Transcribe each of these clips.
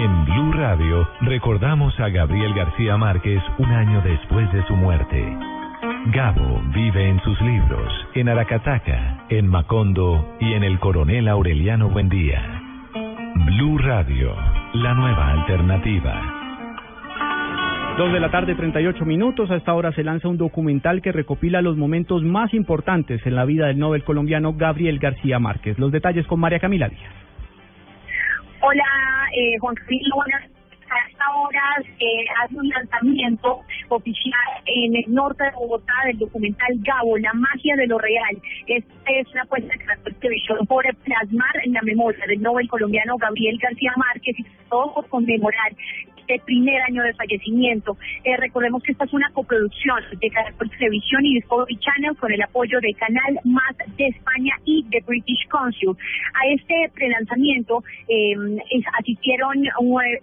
En Blue Radio recordamos a Gabriel García Márquez un año después de su muerte. Gabo vive en sus libros, en Aracataca, en Macondo y en el Coronel Aureliano Buendía. Blue Radio, la nueva alternativa. Dos de la tarde, 38 minutos. A esta hora se lanza un documental que recopila los momentos más importantes en la vida del Nobel colombiano Gabriel García Márquez. Los detalles con María Camila Díaz. Hola, eh, Juan Camilo, a esta hora eh, hace un lanzamiento oficial en el norte de Bogotá del documental Gabo, la magia de lo real. Es una puesta de televisión por plasmar en la memoria del Nobel colombiano Gabriel García Márquez y todo por conmemorar este primer año de fallecimiento. Eh, recordemos que esta es una coproducción de Caracol Televisión y Discovery Channel con el apoyo de Canal Más de España y de British Council. A este prelanzamiento eh, asistieron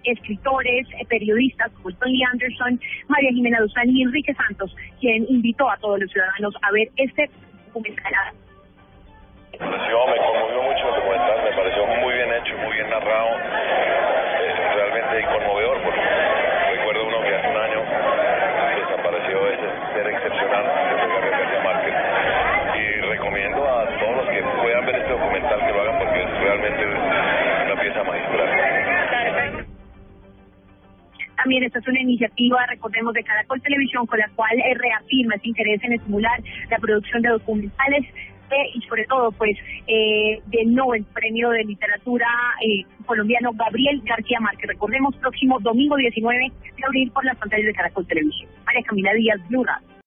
escritores, eh, periodistas como Tony Anderson, María Jimena Duzán y Enrique Santos, quien invitó a todos los ciudadanos a ver este documental. Me También esta es una iniciativa, recordemos, de Caracol Televisión con la cual eh, reafirma ese interés en estimular la producción de documentales y sobre todo pues eh, del Nobel Premio de Literatura eh, colombiano Gabriel García Márquez. Recordemos próximo domingo 19 de abril por las pantallas de Caracol Televisión. María Camila Díaz, Blue